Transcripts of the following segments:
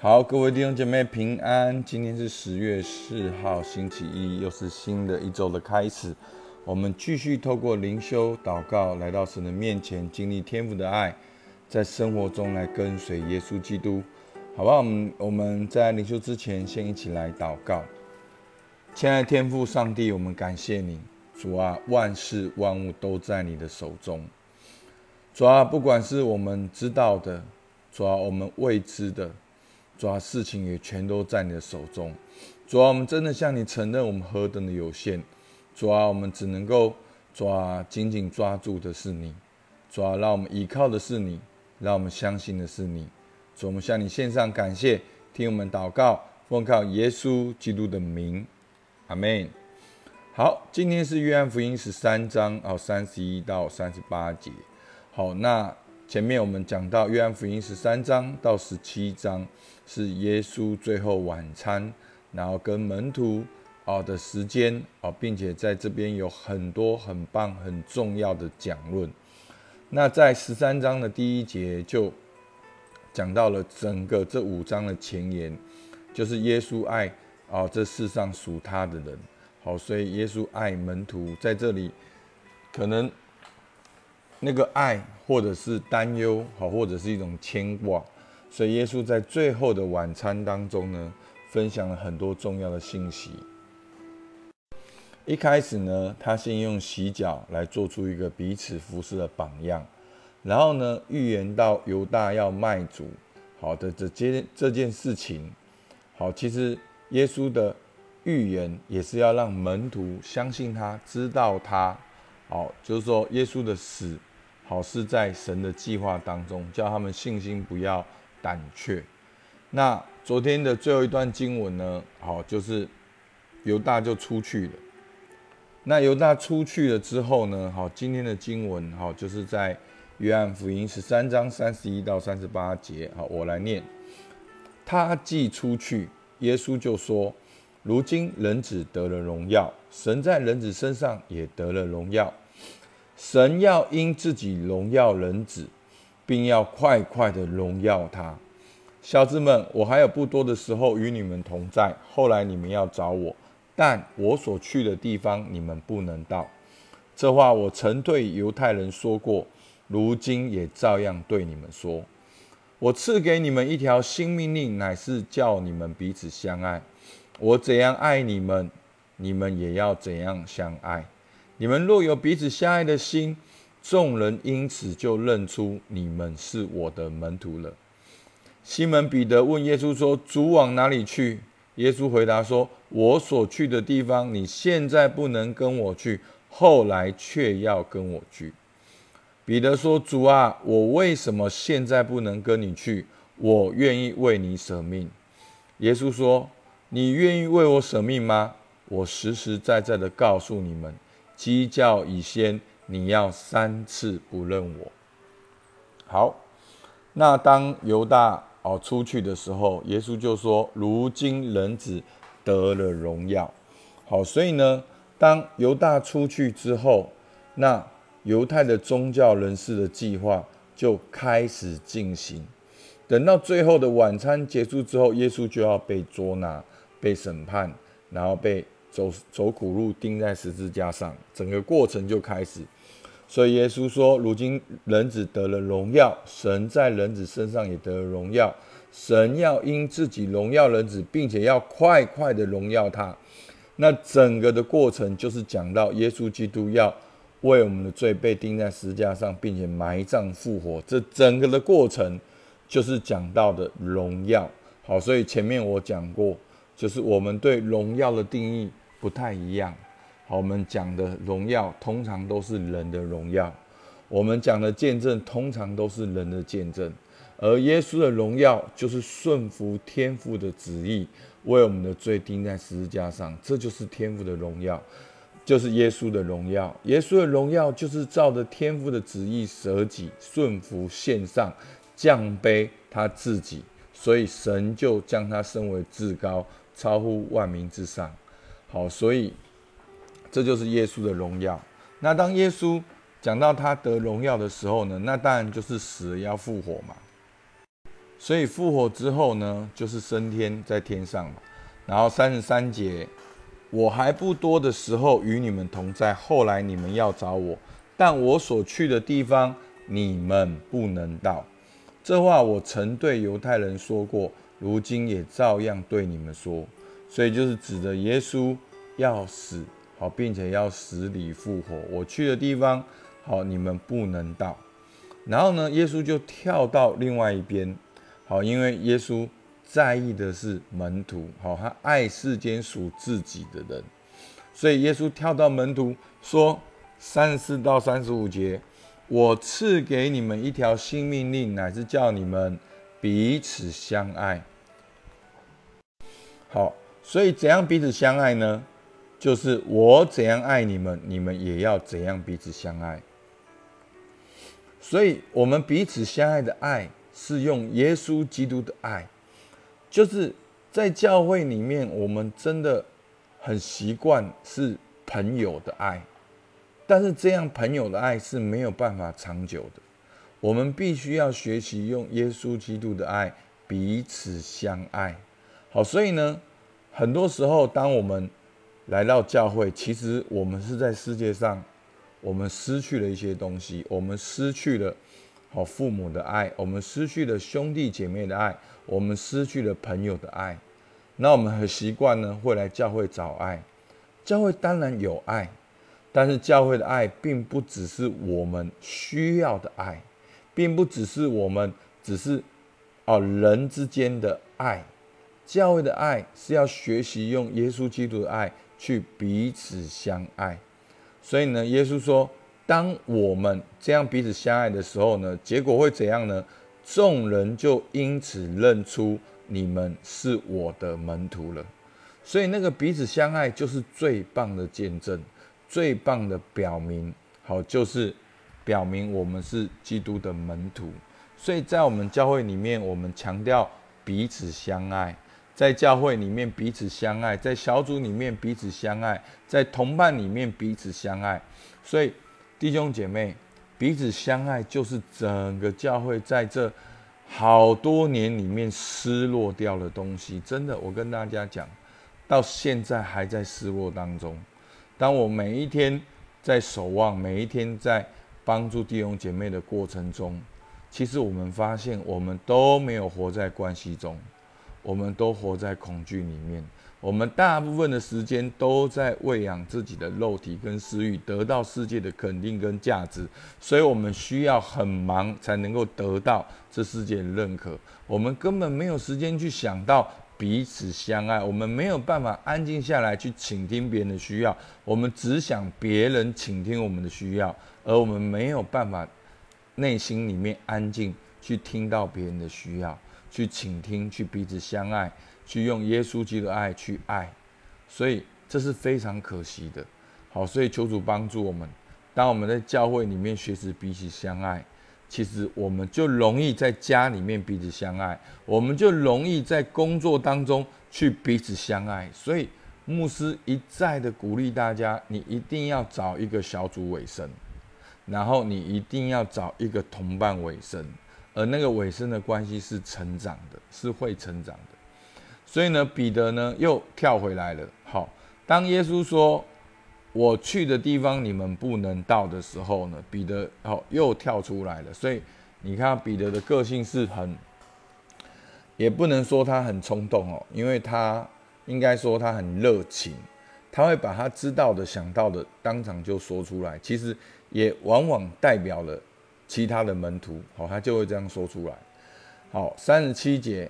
好，各位弟兄姐妹平安。今天是十月四号，星期一，又是新的一周的开始。我们继续透过灵修祷告，来到神的面前，经历天父的爱，在生活中来跟随耶稣基督，好吧？我们我们在灵修之前，先一起来祷告。亲爱的天父上帝，我们感谢你，主啊，万事万物都在你的手中。主啊，不管是我们知道的，主啊，我们未知的。主啊，事情也全都在你的手中。主啊，我们真的向你承认我们何等的有限。主啊，我们只能够抓紧紧抓住的是你。主啊，让我们依靠的是你，让我们相信的是你。主，我们向你献上感谢，听我们祷告，奉靠耶稣基督的名，阿门。好，今天是约翰福音十三章哦，三十一到三十八节。好，那。前面我们讲到约翰福音十三章到十七章是耶稣最后晚餐，然后跟门徒啊的时间啊，并且在这边有很多很棒很重要的讲论。那在十三章的第一节就讲到了整个这五章的前言，就是耶稣爱啊这世上属他的人。好，所以耶稣爱门徒在这里可能。那个爱，或者是担忧，好，或者是一种牵挂，所以耶稣在最后的晚餐当中呢，分享了很多重要的信息。一开始呢，他先用洗脚来做出一个彼此服侍的榜样，然后呢，预言到犹大要卖主，好的这件这件事情，好，其实耶稣的预言也是要让门徒相信他，知道他，好，就是说耶稣的死。好是在神的计划当中，叫他们信心不要胆怯。那昨天的最后一段经文呢？好，就是犹大就出去了。那犹大出去了之后呢？好，今天的经文好，就是在约翰福音十三章三十一到三十八节。好，我来念。他既出去，耶稣就说：“如今人子得了荣耀，神在人子身上也得了荣耀。”神要因自己荣耀人子，并要快快的荣耀他。小子们，我还有不多的时候与你们同在，后来你们要找我，但我所去的地方你们不能到。这话我曾对犹太人说过，如今也照样对你们说。我赐给你们一条新命令，乃是叫你们彼此相爱。我怎样爱你们，你们也要怎样相爱。你们若有彼此相爱的心，众人因此就认出你们是我的门徒了。西门彼得问耶稣说：“主往哪里去？”耶稣回答说：“我所去的地方，你现在不能跟我去，后来却要跟我去。”彼得说：“主啊，我为什么现在不能跟你去？我愿意为你舍命。”耶稣说：“你愿意为我舍命吗？我实实在在的告诉你们。”鸡叫已先，你要三次不认我。好，那当犹大哦出去的时候，耶稣就说：“如今人子得了荣耀。”好，所以呢，当犹大出去之后，那犹太的宗教人士的计划就开始进行。等到最后的晚餐结束之后，耶稣就要被捉拿、被审判，然后被。走走苦路，钉在十字架上，整个过程就开始。所以耶稣说：“如今人子得了荣耀，神在人子身上也得了荣耀。神要因自己荣耀人子，并且要快快的荣耀他。那整个的过程就是讲到耶稣基督要为我们的罪被钉在十字架上，并且埋葬复活。这整个的过程就是讲到的荣耀。好，所以前面我讲过，就是我们对荣耀的定义。不太一样。好，我们讲的荣耀通常都是人的荣耀，我们讲的见证通常都是人的见证，而耶稣的荣耀就是顺服天父的旨意，为我们的罪钉在十字架上，这就是天父的荣耀，就是耶稣的荣耀。耶稣的荣耀就是照着天父的旨意舍己、顺服、献上、降卑他自己，所以神就将他升为至高，超乎万民之上。好，所以这就是耶稣的荣耀。那当耶稣讲到他得荣耀的时候呢？那当然就是死了要复活嘛。所以复活之后呢，就是升天在天上嘛。然后三十三节，我还不多的时候与你们同在，后来你们要找我，但我所去的地方你们不能到。这话我曾对犹太人说过，如今也照样对你们说。所以就是指着耶稣要死，好，并且要死里复活。我去的地方，好，你们不能到。然后呢，耶稣就跳到另外一边，好，因为耶稣在意的是门徒，好，他爱世间属自己的人，所以耶稣跳到门徒说三十四到三十五节。我赐给你们一条新命令，乃是叫你们彼此相爱。好，所以怎样彼此相爱呢？就是我怎样爱你们，你们也要怎样彼此相爱。所以，我们彼此相爱的爱，是用耶稣基督的爱。就是在教会里面，我们真的很习惯是朋友的爱。但是这样朋友的爱是没有办法长久的，我们必须要学习用耶稣基督的爱彼此相爱。好，所以呢，很多时候当我们来到教会，其实我们是在世界上，我们失去了一些东西，我们失去了好父母的爱，我们失去了兄弟姐妹的爱，我们失去了朋友的爱。那我们很习惯呢，会来教会找爱。教会当然有爱。但是教会的爱并不只是我们需要的爱，并不只是我们只是哦人之间的爱。教会的爱是要学习用耶稣基督的爱去彼此相爱。所以呢，耶稣说，当我们这样彼此相爱的时候呢，结果会怎样呢？众人就因此认出你们是我的门徒了。所以那个彼此相爱就是最棒的见证。最棒的表明，好，就是表明我们是基督的门徒。所以在我们教会里面，我们强调彼此相爱，在教会里面彼此相爱，在小组里面彼此相爱，在同伴里面彼此相爱。所以弟兄姐妹，彼此相爱就是整个教会在这好多年里面失落掉的东西。真的，我跟大家讲，到现在还在失落当中。当我每一天在守望，每一天在帮助弟兄姐妹的过程中，其实我们发现，我们都没有活在关系中，我们都活在恐惧里面。我们大部分的时间都在喂养自己的肉体跟私欲，得到世界的肯定跟价值，所以我们需要很忙才能够得到这世界的认可。我们根本没有时间去想到。彼此相爱，我们没有办法安静下来去倾听别人的需要，我们只想别人倾听我们的需要，而我们没有办法内心里面安静去听到别人的需要，去倾听，去彼此相爱，去用耶稣基督的爱去爱，所以这是非常可惜的。好，所以求主帮助我们，当我们在教会里面学习彼此相爱。其实我们就容易在家里面彼此相爱，我们就容易在工作当中去彼此相爱。所以牧师一再的鼓励大家，你一定要找一个小组尾声，然后你一定要找一个同伴尾声，而那个尾声的关系是成长的，是会成长的。所以呢，彼得呢又跳回来了。好，当耶稣说。我去的地方你们不能到的时候呢，彼得哦又跳出来了。所以你看彼得的个性是很，也不能说他很冲动哦，因为他应该说他很热情，他会把他知道的、想到的当场就说出来。其实也往往代表了其他的门徒，好，他就会这样说出来。好，三十七节、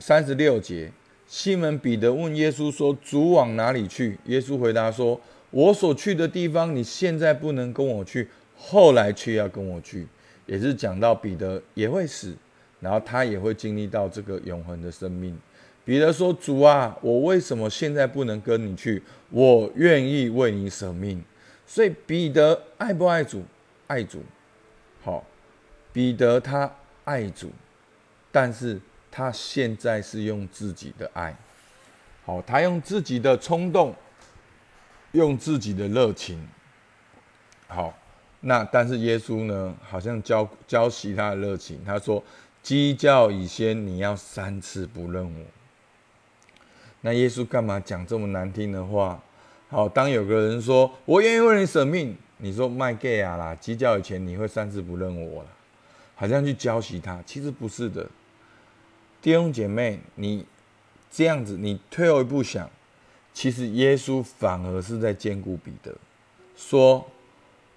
三十六节，西门彼得问耶稣说：“主往哪里去？”耶稣回答说。我所去的地方，你现在不能跟我去，后来却要跟我去，也是讲到彼得也会死，然后他也会经历到这个永恒的生命。彼得说：“主啊，我为什么现在不能跟你去？我愿意为你舍命。”所以彼得爱不爱主？爱主。好，彼得他爱主，但是他现在是用自己的爱，好，他用自己的冲动。用自己的热情，好，那但是耶稣呢？好像教教熄他的热情。他说：“鸡叫以先，你要三次不认我。那耶稣干嘛讲这么难听的话？好，当有个人说我愿意为你舍命，你说卖 gay 啊啦，鸡叫以前你会三次不认我了，好像去教习他，其实不是的。弟兄姐妹，你这样子，你退后一步想，其实耶稣反而是在兼顾彼得，说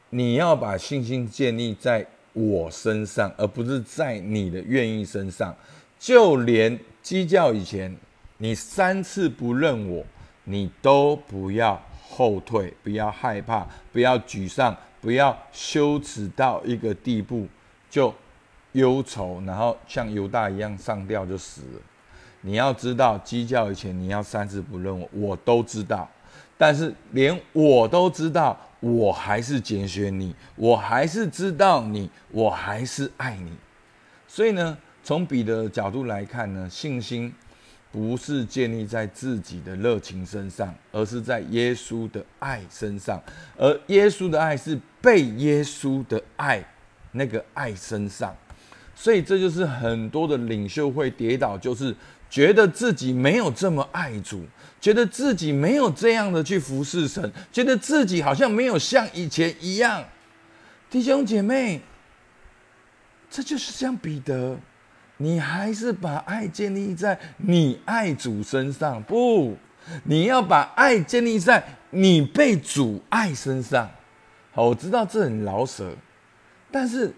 你要把信心建立在我身上，而不是在你的愿意身上。就连鸡叫以前。你三次不认我，你都不要后退，不要害怕，不要沮丧，不要羞耻到一个地步就忧愁，然后像犹大一样上吊就死了。你要知道，鸡叫以前你要三思不认我，我都知道。但是连我都知道，我还是拣选你，我还是知道你，我还是爱你。所以呢，从彼得的角度来看呢，信心。不是建立在自己的热情身上，而是在耶稣的爱身上。而耶稣的爱是被耶稣的爱那个爱身上，所以这就是很多的领袖会跌倒，就是觉得自己没有这么爱主，觉得自己没有这样的去服侍神，觉得自己好像没有像以前一样。弟兄姐妹，这就是像彼得。你还是把爱建立在你爱主身上，不，你要把爱建立在你被主爱身上。好，我知道这很老舍，但是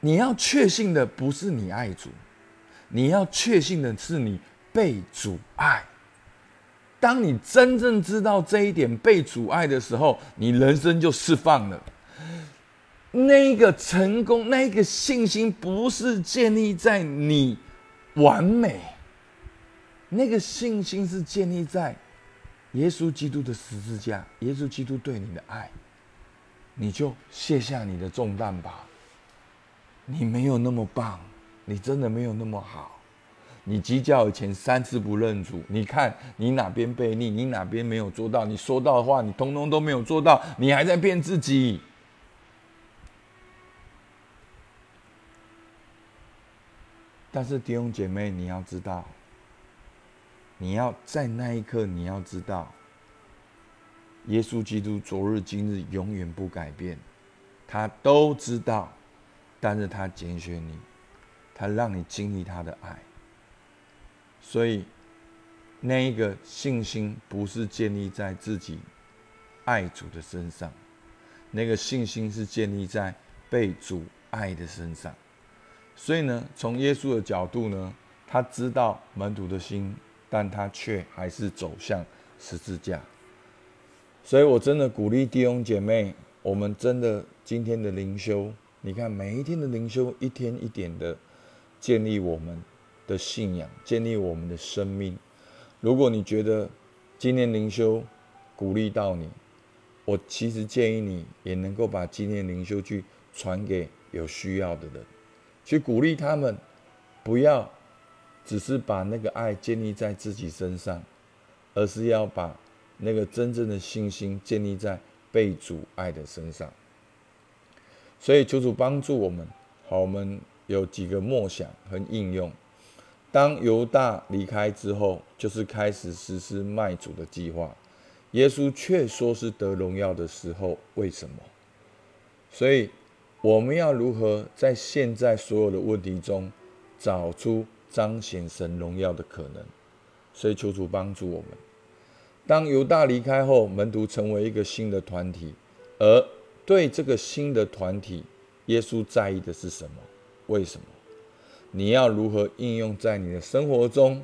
你要确信的不是你爱主，你要确信的是你被主爱。当你真正知道这一点被主爱的时候，你人生就释放了。那个成功，那个信心，不是建立在你完美，那个信心是建立在耶稣基督的十字架，耶稣基督对你的爱，你就卸下你的重担吧。你没有那么棒，你真的没有那么好。你鸡叫以前三次不认主，你看你哪边背逆，你哪边没有做到，你说到的话，你通通都没有做到，你还在骗自己。但是弟兄姐妹，你要知道，你要在那一刻，你要知道，耶稣基督昨日今日永远不改变，他都知道，但是他拣选你，他让你经历他的爱，所以那一个信心不是建立在自己爱主的身上，那个信心是建立在被主爱的身上。所以呢，从耶稣的角度呢，他知道门徒的心，但他却还是走向十字架。所以我真的鼓励弟兄姐妹，我们真的今天的灵修，你看每一天的灵修，一天一点的建立我们的信仰，建立我们的生命。如果你觉得今天灵修鼓励到你，我其实建议你也能够把今天灵修去传给有需要的人。去鼓励他们，不要只是把那个爱建立在自己身上，而是要把那个真正的信心建立在被主爱的身上。所以求主帮助我们，好，我们有几个默想和应用。当犹大离开之后，就是开始实施卖主的计划。耶稣却说是得荣耀的时候，为什么？所以。我们要如何在现在所有的问题中找出彰显神荣耀的可能？所以求主帮助我们。当犹大离开后，门徒成为一个新的团体，而对这个新的团体，耶稣在意的是什么？为什么？你要如何应用在你的生活中？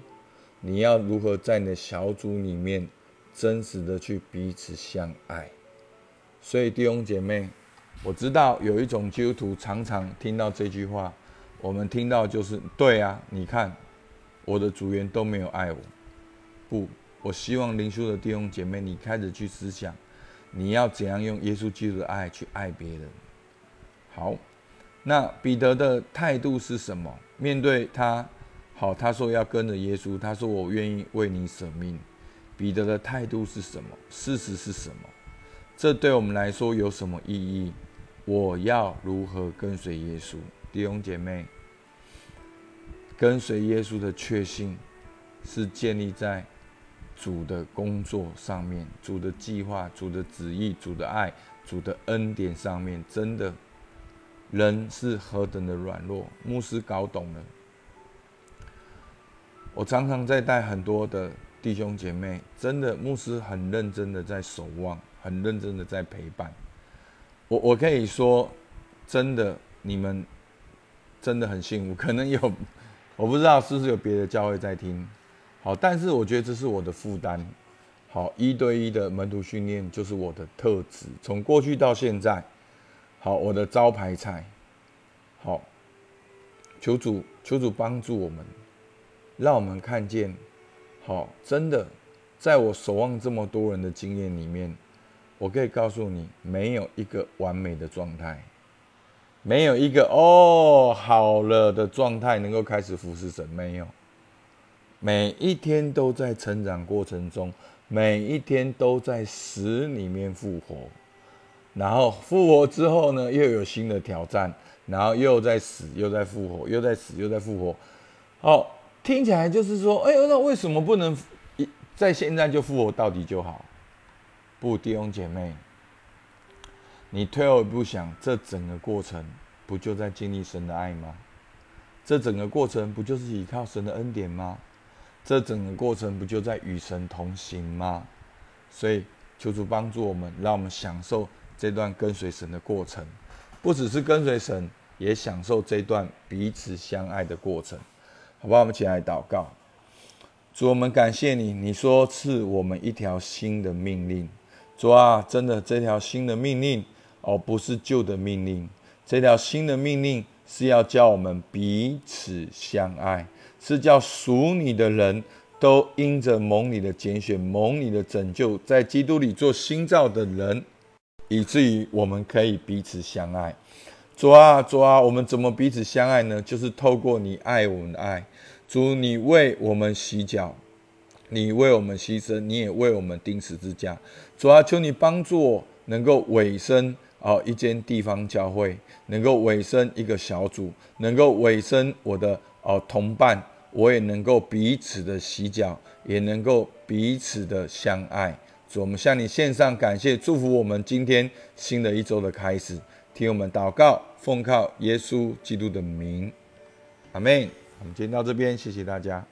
你要如何在你的小组里面真实的去彼此相爱？所以弟兄姐妹。我知道有一种基督徒常常听到这句话，我们听到就是对啊，你看我的组员都没有爱我。不，我希望灵修的弟兄姐妹，你开始去思想，你要怎样用耶稣基督的爱去爱别人。好，那彼得的态度是什么？面对他，好，他说要跟着耶稣，他说我愿意为你舍命。彼得的态度是什么？事实是什么？这对我们来说有什么意义？我要如何跟随耶稣，弟兄姐妹？跟随耶稣的确信是建立在主的工作上面、主的计划、主的旨意、主的爱、主的恩典上面。真的，人是何等的软弱，牧师搞懂了。我常常在带很多的弟兄姐妹，真的，牧师很认真的在守望，很认真的在陪伴。我我可以说，真的，你们真的很幸福。可能有，我不知道是不是有别的教会在听。好，但是我觉得这是我的负担。好，一对一的门徒训练就是我的特质，从过去到现在，好，我的招牌菜。好，求主，求主帮助我们。让我们看见，好，真的，在我守望这么多人的经验里面，我可以告诉你，没有一个完美的状态，没有一个哦好了的状态能够开始服侍神，没有，每一天都在成长过程中，每一天都在死里面复活，然后复活之后呢，又有新的挑战，然后又在死，又在复活，又在死，又在复活，好。听起来就是说，哎呦，那为什么不能一在现在就复活到底就好？不，弟兄姐妹，你退后一步想，这整个过程不就在经历神的爱吗？这整个过程不就是依靠神的恩典吗？这整个过程不就在与神同行吗？所以求主帮助我们，让我们享受这段跟随神的过程，不只是跟随神，也享受这段彼此相爱的过程。好吧，我们起来祷告。主，我们感谢你，你说赐我们一条新的命令。主啊，真的，这条新的命令哦，不是旧的命令。这条新的命令是要叫我们彼此相爱，是叫属你的人都因着蒙你的拣选、蒙你的拯救，在基督里做新造的人，以至于我们可以彼此相爱。主啊，主啊，我们怎么彼此相爱呢？就是透过你爱我们的爱。主，你为我们洗脚，你为我们牺牲，你也为我们钉十字架。主啊，求你帮助我，能够委身啊一间地方教会，能够委身一个小组，能够委身我的哦同伴，我也能够彼此的洗脚，也能够彼此的相爱。主，我们向你献上感谢，祝福我们今天新的一周的开始。听我们祷告，奉靠耶稣基督的名，阿门。我们今天到这边，谢谢大家。